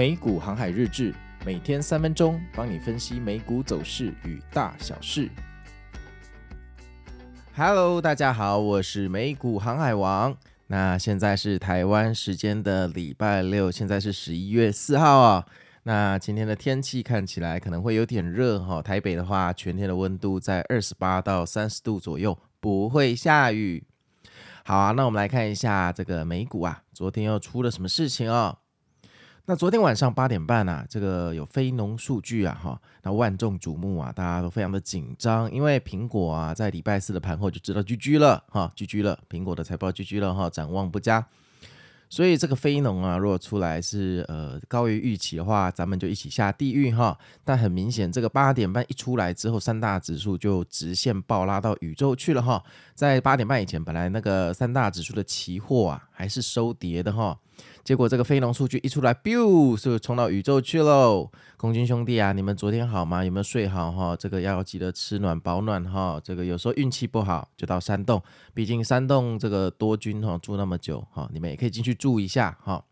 美股航海日志，每天三分钟，帮你分析美股走势与大小事。Hello，大家好，我是美股航海王。那现在是台湾时间的礼拜六，现在是十一月四号啊。那今天的天气看起来可能会有点热哈。台北的话，全天的温度在二十八到三十度左右，不会下雨。好啊，那我们来看一下这个美股啊，昨天又出了什么事情哦？那昨天晚上八点半啊，这个有非农数据啊，哈，那万众瞩目啊，大家都非常的紧张，因为苹果啊，在礼拜四的盘后就知道 GG 了，哈，GG 了，苹果的财报 GG 了，哈，展望不佳。所以这个非农啊，如果出来是呃高于预期的话，咱们就一起下地狱哈。但很明显，这个八点半一出来之后，三大指数就直线暴拉到宇宙去了哈。在八点半以前，本来那个三大指数的期货啊，还是收跌的哈。结果这个非农数据一出来，biu 就冲到宇宙去喽！空军兄弟啊，你们昨天好吗？有没有睡好哈？这个要记得吃暖保暖哈。这个有时候运气不好就到山洞，毕竟山洞这个多军哈住那么久哈，你们也可以进去住一下哈。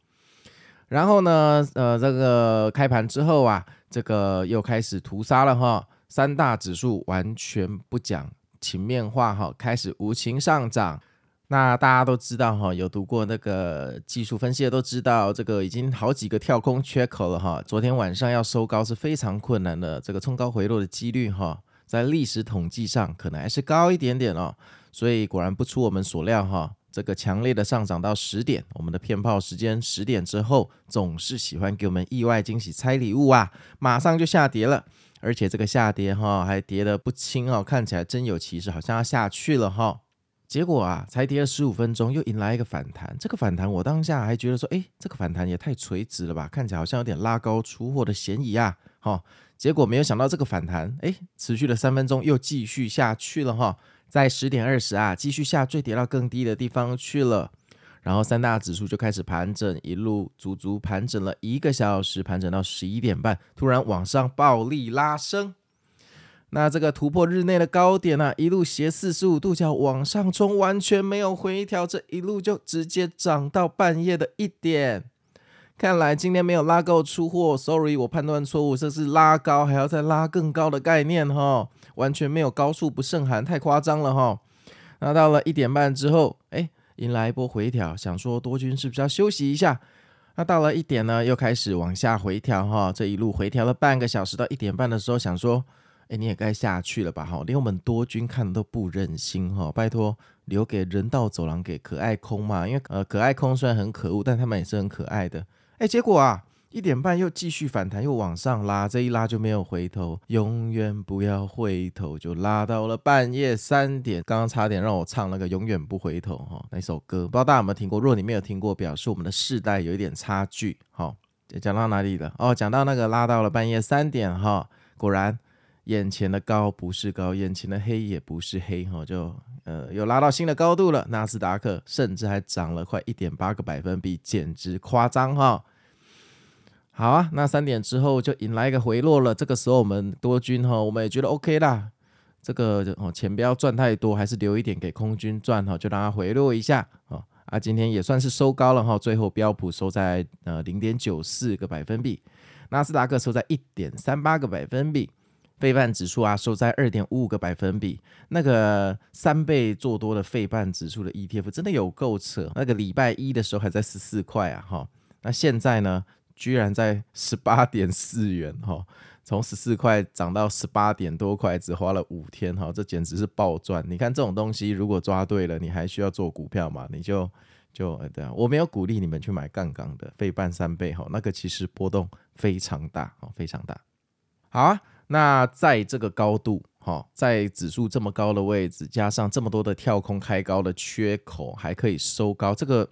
然后呢，呃，这个开盘之后啊，这个又开始屠杀了哈。三大指数完全不讲情面话哈，开始无情上涨。那大家都知道哈，有读过那个技术分析的都知道，这个已经好几个跳空缺口了哈。昨天晚上要收高是非常困难的，这个冲高回落的几率哈，在历史统计上可能还是高一点点哦。所以果然不出我们所料哈，这个强烈的上涨到十点，我们的骗炮时间十点之后总是喜欢给我们意外惊喜猜礼物啊，马上就下跌了，而且这个下跌哈还跌得不轻哦，看起来真有其事，好像要下去了哈。结果啊，才跌了十五分钟，又迎来一个反弹。这个反弹，我当下还觉得说，哎，这个反弹也太垂直了吧，看起来好像有点拉高出货的嫌疑啊。哈、结果没有想到这个反弹，哎，持续了三分钟，又继续下去了哈、在十点二十啊，继续下坠，跌到更低的地方去了。然后三大指数就开始盘整，一路足足盘整了一个小时，盘整到十一点半，突然往上暴力拉升。那这个突破日内的高点啊，一路斜四十五度角往上冲，完全没有回调，这一路就直接涨到半夜的一点。看来今天没有拉够出货，sorry，我判断错误，这是拉高还要再拉更高的概念哈，完全没有高处不胜寒，太夸张了哈。那到了一点半之后，哎，迎来一波回调，想说多军是不是要休息一下？那到了一点呢，又开始往下回调哈，这一路回调了半个小时，到一点半的时候想说。哎，你也该下去了吧？哈，连我们多军看都不忍心哈，拜托留给人道走廊给可爱空嘛，因为呃可爱空虽然很可恶，但他们也是很可爱的。哎，结果啊一点半又继续反弹，又往上拉，这一拉就没有回头，永远不要回头，就拉到了半夜三点。刚刚差点让我唱那个永远不回头哈，那首歌不知道大家有没有听过？如果你没有听过，表示我们的世代有一点差距。好，讲到哪里了？哦，讲到那个拉到了半夜三点哈，果然。眼前的高不是高，眼前的黑也不是黑，哈，就呃又拉到新的高度了。纳斯达克甚至还涨了快一点八个百分比，简直夸张哈。好啊，那三点之后就引来一个回落了。这个时候我们多军哈，我们也觉得 OK 啦。这个哦钱不要赚太多，还是留一点给空军赚哈，就让它回落一下啊。啊，今天也算是收高了哈，最后标普收在呃零点九四个百分比，纳斯达克收在一点三八个百分比。费半指数啊，收在二点五五个百分比，那个三倍做多的费半指数的 ETF 真的有够扯。那个礼拜一的时候还在十四块啊，哈，那现在呢，居然在十八点四元，哈，从十四块涨到十八点多块，只花了五天，哈，这简直是暴赚。你看这种东西，如果抓对了，你还需要做股票吗？你就就对啊，我没有鼓励你们去买杠杆的费半三倍，哈，那个其实波动非常大，哈，非常大。好啊。那在这个高度，哈，在指数这么高的位置，加上这么多的跳空开高的缺口，还可以收高，这个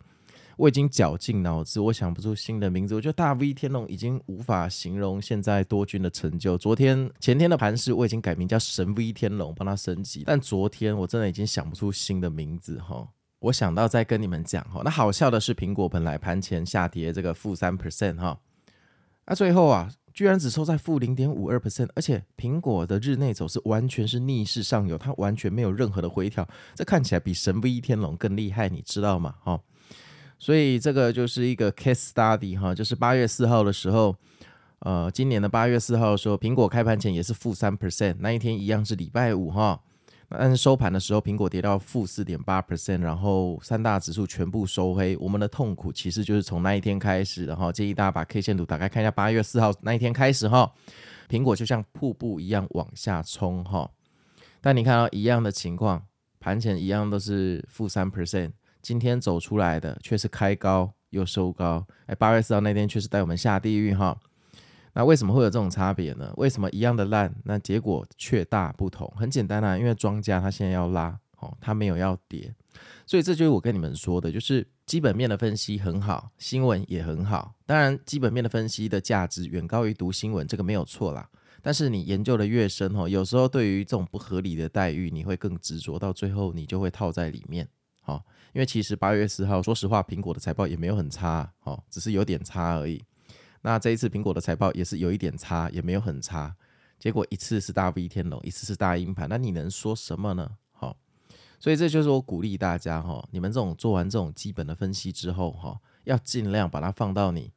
我已经绞尽脑汁，我想不出新的名字。我觉得大 V 天龙已经无法形容现在多军的成就。昨天前天的盘势我已经改名叫神 V 天龙，帮他升级。但昨天我真的已经想不出新的名字，哈。我想到再跟你们讲，哈。那好笑的是，苹果本来盘前下跌这个负三 percent，哈，那最后啊。居然只收在负零点五二 percent，而且苹果的日内走势完全是逆势上游，它完全没有任何的回调，这看起来比神威天龙更厉害，你知道吗？哈，所以这个就是一个 case study 哈，就是八月四号的时候，呃，今年的八月四号的时候，苹果开盘前也是负三 percent，那一天一样是礼拜五哈。但是收盘的时候，苹果跌到负四点八 percent，然后三大指数全部收黑。我们的痛苦其实就是从那一天开始，然后建议大家把 K 线图打开看一下，八月四号那一天开始哈，苹果就像瀑布一样往下冲哈。但你看到一样的情况，盘前一样都是负三 percent，今天走出来的却是开高又收高。哎，八月四号那天却是带我们下地狱哈。那为什么会有这种差别呢？为什么一样的烂，那结果却大不同？很简单啊，因为庄家他现在要拉，哦，他没有要跌，所以这就是我跟你们说的，就是基本面的分析很好，新闻也很好。当然，基本面的分析的价值远高于读新闻，这个没有错啦。但是你研究的越深，哦，有时候对于这种不合理的待遇，你会更执着，到最后你就会套在里面，哦，因为其实八月四号，说实话，苹果的财报也没有很差，哦，只是有点差而已。那这一次苹果的财报也是有一点差，也没有很差，结果一次是大 V 天龙，一次是大鹰盘，那你能说什么呢？好，所以这就是我鼓励大家哈，你们这种做完这种基本的分析之后哈，要尽量把它放到你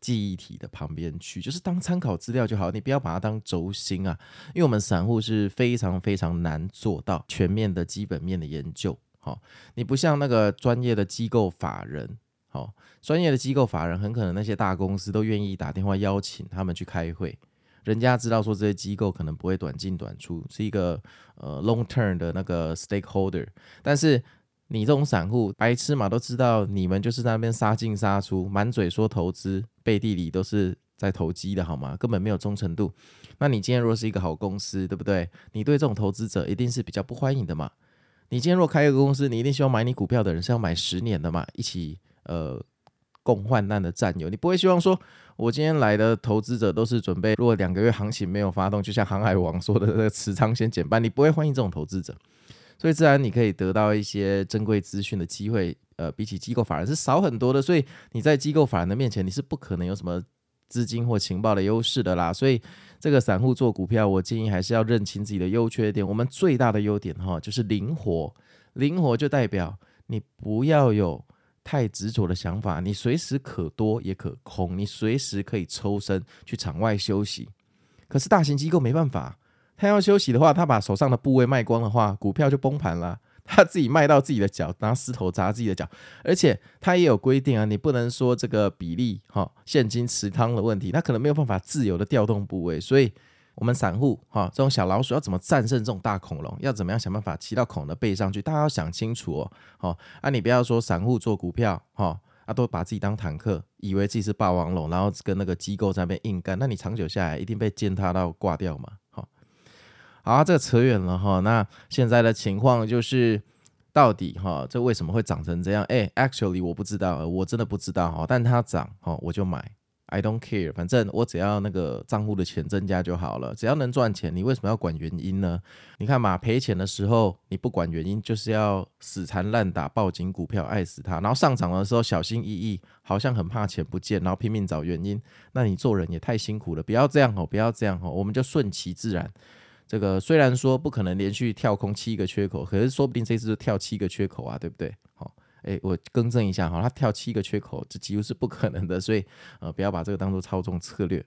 记忆体的旁边去，就是当参考资料就好，你不要把它当轴心啊，因为我们散户是非常非常难做到全面的基本面的研究，好，你不像那个专业的机构法人。哦，专业的机构法人很可能那些大公司都愿意打电话邀请他们去开会，人家知道说这些机构可能不会短进短出，是一个呃 long term 的那个 stakeholder。但是你这种散户白痴嘛，都知道你们就是在那边杀进杀出，满嘴说投资，背地里都是在投机的好吗？根本没有忠诚度。那你今天若是一个好公司，对不对？你对这种投资者一定是比较不欢迎的嘛。你今天若开一个公司，你一定希望买你股票的人是要买十年的嘛，一起。呃，共患难的战友，你不会希望说，我今天来的投资者都是准备，如果两个月行情没有发动，就像航海王说的那个持仓先减半，你不会欢迎这种投资者，所以自然你可以得到一些珍贵资讯的机会，呃，比起机构法人是少很多的，所以你在机构法人的面前，你是不可能有什么资金或情报的优势的啦，所以这个散户做股票，我建议还是要认清自己的优缺点，我们最大的优点哈，就是灵活，灵活就代表你不要有。太执着的想法，你随时可多也可空，你随时可以抽身去场外休息。可是大型机构没办法，他要休息的话，他把手上的部位卖光的话，股票就崩盘了。他自己卖到自己的脚，拿石头砸自己的脚，而且他也有规定啊，你不能说这个比例哈，现金持仓的问题，他可能没有办法自由的调动部位，所以。我们散户哈，这种小老鼠要怎么战胜这种大恐龙？要怎么样想办法骑到恐龙的背上去？大家要想清楚哦。好，啊，你不要说散户做股票哈，啊，都把自己当坦克，以为自己是霸王龙，然后跟那个机构在那边硬干，那你长久下来一定被践踏到挂掉嘛。好，好啊，这个扯远了哈。那现在的情况就是，到底哈，这为什么会涨成这样？哎，actually 我不知道，我真的不知道哈。但它涨哈，我就买。I don't care，反正我只要那个账户的钱增加就好了。只要能赚钱，你为什么要管原因呢？你看嘛，赔钱的时候你不管原因，就是要死缠烂打，抱紧股票爱死它。然后上涨的时候小心翼翼，好像很怕钱不见，然后拼命找原因。那你做人也太辛苦了，不要这样哦，不要这样哦，我们就顺其自然。这个虽然说不可能连续跳空七个缺口，可是说不定这次就跳七个缺口啊，对不对？好。诶，我更正一下哈，他跳七个缺口，这几乎是不可能的，所以呃，不要把这个当做操纵策略。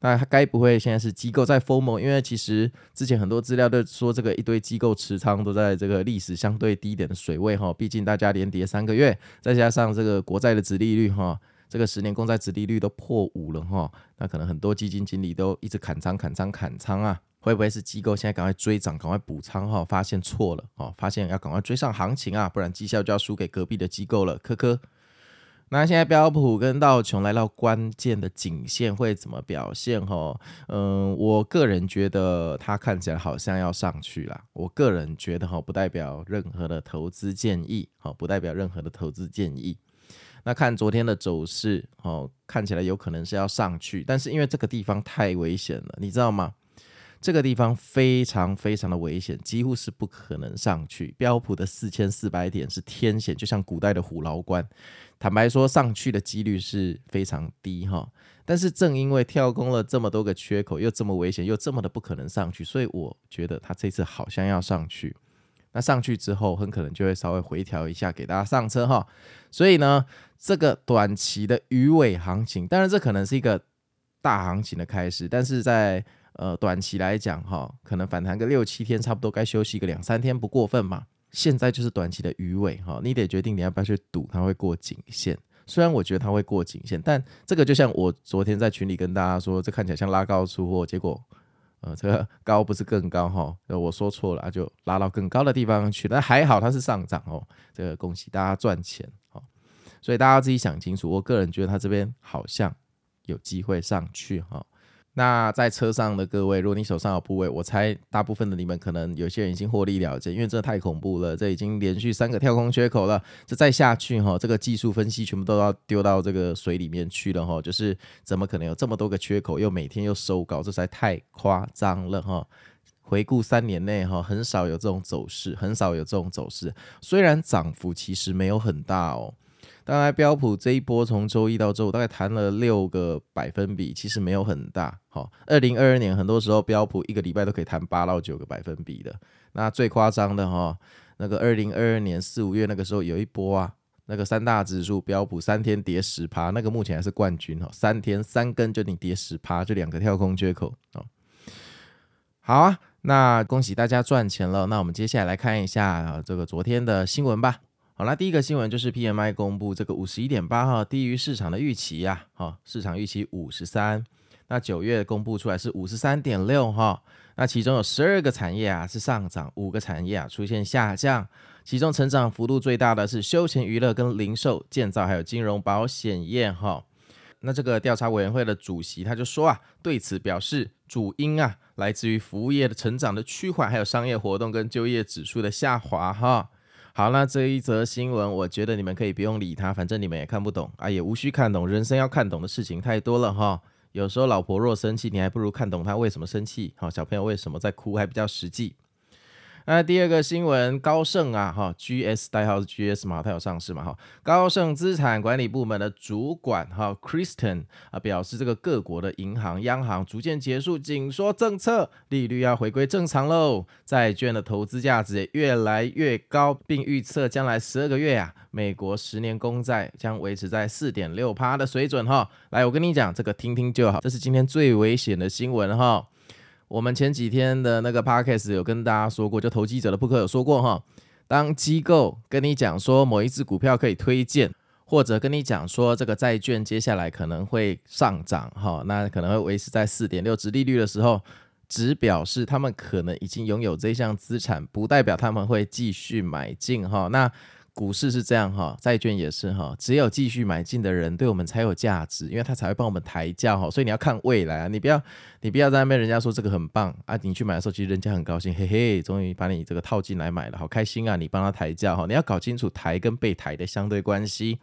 那它该不会现在是机构在 FOMO？因为其实之前很多资料都说这个一堆机构持仓都在这个历史相对低点的水位哈，毕竟大家连跌三个月，再加上这个国债的殖利率哈，这个十年公债殖利率都破五了哈，那可能很多基金经理都一直砍仓、砍仓、砍仓啊。会不会是机构现在赶快追涨，赶快补仓哈？发现错了哦，发现要赶快追上行情啊，不然绩效就要输给隔壁的机构了。科科，那现在标普跟道琼来到关键的颈线会怎么表现哈？嗯，我个人觉得它看起来好像要上去了。我个人觉得哈，不代表任何的投资建议哈，不代表任何的投资建议。那看昨天的走势哦，看起来有可能是要上去，但是因为这个地方太危险了，你知道吗？这个地方非常非常的危险，几乎是不可能上去。标普的四千四百点是天险，就像古代的虎牢关。坦白说，上去的几率是非常低哈。但是正因为跳空了这么多个缺口，又这么危险，又这么的不可能上去，所以我觉得它这次好像要上去。那上去之后很可能就会稍微回调一下，给大家上车哈。所以呢，这个短期的鱼尾行情，当然这可能是一个大行情的开始，但是在呃短期来讲哈，可能反弹个六七天，差不多该休息个两三天不过分嘛。现在就是短期的鱼尾哈，你得决定你要不要去赌它会过颈线。虽然我觉得它会过颈线，但这个就像我昨天在群里跟大家说，这看起来像拉高出货，结果呃这个高不是更高哈，我说错了，就拉到更高的地方去，但还好它是上涨哦，这个恭喜大家赚钱哦，所以大家自己想清楚，我个人觉得它这边好像有机会上去哈。那在车上的各位，如果你手上有部位，我猜大部分的你们可能有些人已经获利了结，因为这太恐怖了，这已经连续三个跳空缺口了，这再下去哈，这个技术分析全部都要丢到这个水里面去了哈，就是怎么可能有这么多个缺口，又每天又收高，这实在太夸张了哈。回顾三年内哈，很少有这种走势，很少有这种走势，虽然涨幅其实没有很大哦。当然，标普这一波从周一到周五大概弹了六个百分比，其实没有很大。好，二零二二年很多时候标普一个礼拜都可以弹八到九个百分比的。那最夸张的哈，那个二零二二年四五月那个时候有一波啊，那个三大指数标普三天跌十趴，那个目前还是冠军哈，三天三根就你跌十趴，就两个跳空缺口。好啊，那恭喜大家赚钱了。那我们接下来来看一下这个昨天的新闻吧。好，那第一个新闻就是 PMI 公布这个五十一点八哈，低于市场的预期呀，哈，市场预期五十三，那九月公布出来是五十三点六哈，那其中有十二个产业啊是上涨，五个产业啊出现下降，其中成长幅度最大的是休闲娱乐跟零售、建造还有金融保险业哈，那这个调查委员会的主席他就说啊，对此表示主因啊来自于服务业的成长的趋缓，还有商业活动跟就业指数的下滑哈。好，那这一则新闻，我觉得你们可以不用理他，反正你们也看不懂啊，也无需看懂。人生要看懂的事情太多了哈。有时候老婆若生气，你还不如看懂她为什么生气。好，小朋友为什么在哭，还比较实际。那第二个新闻，高盛啊，哈，GS 代号是 GS 嘛，它有上市嘛，哈，高盛资产管理部门的主管哈，Kristen 啊，表示这个各国的银行、央行逐渐结束紧缩政策，利率要回归正常喽，债券的投资价值也越来越高，并预测将来十二个月呀、啊，美国十年公债将维持在四点六趴的水准哈。来，我跟你讲，这个听听就好，这是今天最危险的新闻哈。我们前几天的那个 podcast 有跟大家说过，就投机者的扑克有说过哈，当机构跟你讲说某一只股票可以推荐，或者跟你讲说这个债券接下来可能会上涨哈，那可能会维持在四点六殖利率的时候，只表示他们可能已经拥有这项资产，不代表他们会继续买进哈。那股市是这样哈，债券也是哈，只有继续买进的人对我们才有价值，因为他才会帮我们抬轿哈。所以你要看未来啊，你不要你不要在那边人家说这个很棒啊，你去买的时候其实人家很高兴，嘿嘿，终于把你这个套进来买了，好开心啊，你帮他抬轿哈。你要搞清楚抬跟被抬的相对关系。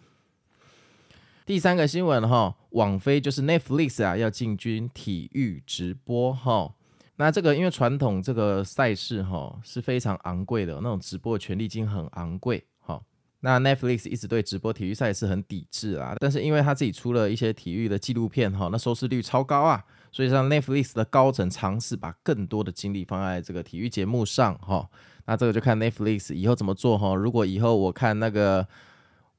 第三个新闻哈，网飞就是 Netflix 啊，要进军体育直播哈。那这个因为传统这个赛事哈是非常昂贵的，那种直播的权利金很昂贵。那 Netflix 一直对直播体育赛事很抵制啊，但是因为他自己出了一些体育的纪录片哈，那收视率超高啊，所以让 Netflix 的高层尝试把更多的精力放在这个体育节目上哈。那这个就看 Netflix 以后怎么做哈。如果以后我看那个，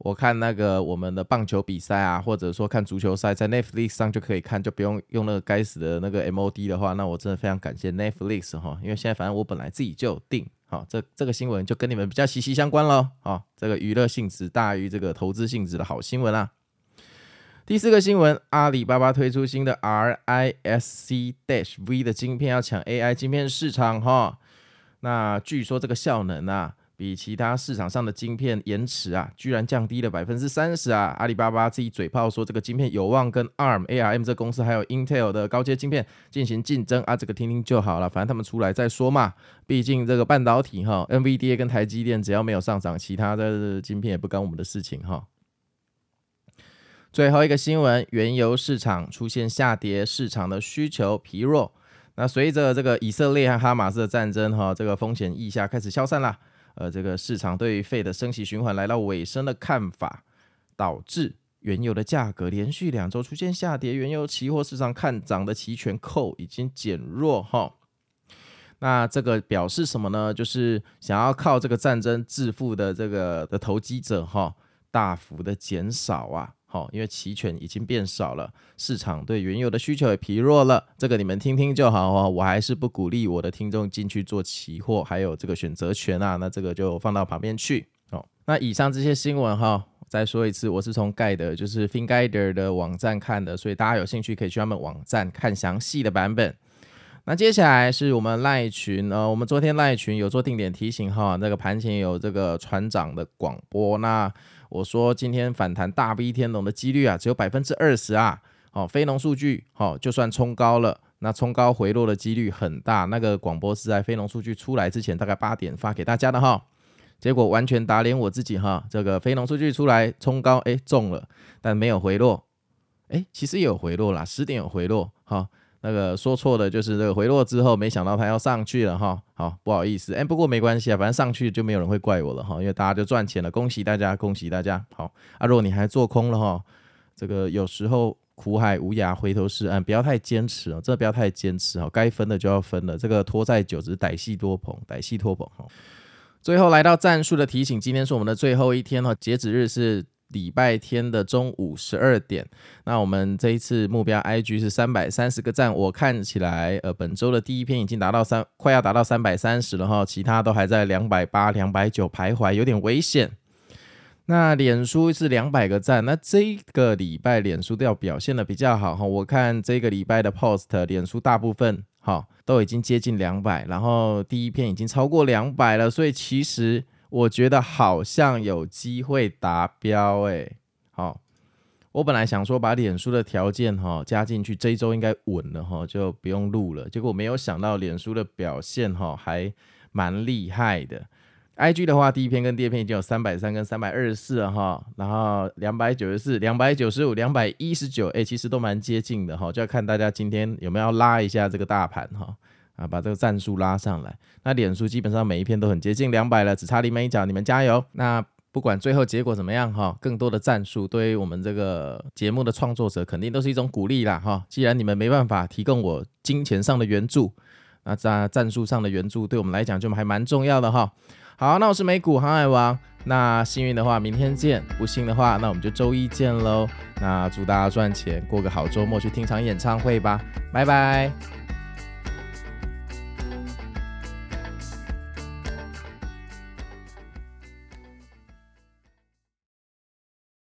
我看那个我们的棒球比赛啊，或者说看足球赛，在 Netflix 上就可以看，就不用用那个该死的那个 MOD 的话，那我真的非常感谢 Netflix 哈，因为现在反正我本来自己就有订。好，这这个新闻就跟你们比较息息相关喽。好，这个娱乐性质大于这个投资性质的好新闻啊。第四个新闻，阿里巴巴推出新的 R I S C dash V 的晶片，要抢 AI 晶片市场哈。那据说这个效能啊。比其他市场上的晶片延迟啊，居然降低了百分之三十啊！阿里巴巴自己嘴炮说这个晶片有望跟 ARM、ARM 这公司还有 Intel 的高阶晶片进行竞争啊，这个听听就好了，反正他们出来再说嘛。毕竟这个半导体哈，NVDA 跟台积电只要没有上涨，其他的晶片也不干我们的事情哈。最后一个新闻，原油市场出现下跌，市场的需求疲弱。那随着这个以色列和哈马斯的战争哈，这个风险溢价开始消散了。呃，这个市场对于 Fed 的升息循环来到尾声的看法，导致原油的价格连续两周出现下跌，原油期货市场看涨的期权扣已经减弱哈。那这个表示什么呢？就是想要靠这个战争致富的这个的投机者哈、大幅的减少啊。好，因为期权已经变少了，市场对原油的需求也疲弱了。这个你们听听就好哦。我还是不鼓励我的听众进去做期货，还有这个选择权啊。那这个就放到旁边去。哦，那以上这些新闻哈，再说一次，我是从盖的，就是 FinGuider 的网站看的，所以大家有兴趣可以去他们网站看详细的版本。那接下来是我们赖群，呃，我们昨天赖群有做定点提醒哈，那个盘前有这个船长的广播那。我说今天反弹大 V 天龙的几率啊，只有百分之二十啊。哦，非农数据，好、哦，就算冲高了，那冲高回落的几率很大。那个广播是在非农数据出来之前，大概八点发给大家的哈。结果完全打脸我自己哈。这个非农数据出来冲高，哎，中了，但没有回落。哎，其实也有回落啦，十点有回落哈。那个说错的就是这个回落之后，没想到它要上去了哈，好不好意思，哎，不过没关系啊，反正上去就没有人会怪我了哈，因为大家就赚钱了，恭喜大家，恭喜大家，好啊，如果你还做空了哈，这个有时候苦海无涯，回头是岸，不要太坚持哦，真的不要太坚持哦，该分的就要分了，这个拖再久只是歹戏多捧，歹戏拖捧哈。最后来到战术的提醒，今天是我们的最后一天哈，截止日是。礼拜天的中午十二点，那我们这一次目标 IG 是三百三十个赞，我看起来，呃，本周的第一篇已经达到三，快要达到三百三十了哈，其他都还在两百八、两百九徘徊，有点危险。那脸书是两百个赞，那这个礼拜脸书都要表现的比较好哈，我看这个礼拜的 post，脸书大部分哈都已经接近两百，然后第一篇已经超过两百了，所以其实。我觉得好像有机会达标哎，好，我本来想说把脸书的条件哈加进去，这一周应该稳了哈，就不用录了。结果没有想到脸书的表现哈还蛮厉害的。IG 的话，第一篇跟第二篇已经有三百三跟三百二十四了哈，然后两百九十四、两百九十五、两百一十九，哎，其实都蛮接近的哈，就要看大家今天有没有拉一下这个大盘哈。啊，把这个战术拉上来。那脸书基本上每一篇都很接近两百了，只差临门一脚，你们加油。那不管最后结果怎么样哈，更多的战术对于我们这个节目的创作者肯定都是一种鼓励啦哈。既然你们没办法提供我金钱上的援助，那在战术上的援助对我们来讲就还蛮重要的哈。好，那我是美股航海王。那幸运的话，明天见；不幸的话，那我们就周一见喽。那祝大家赚钱，过个好周末，去听场演唱会吧。拜拜。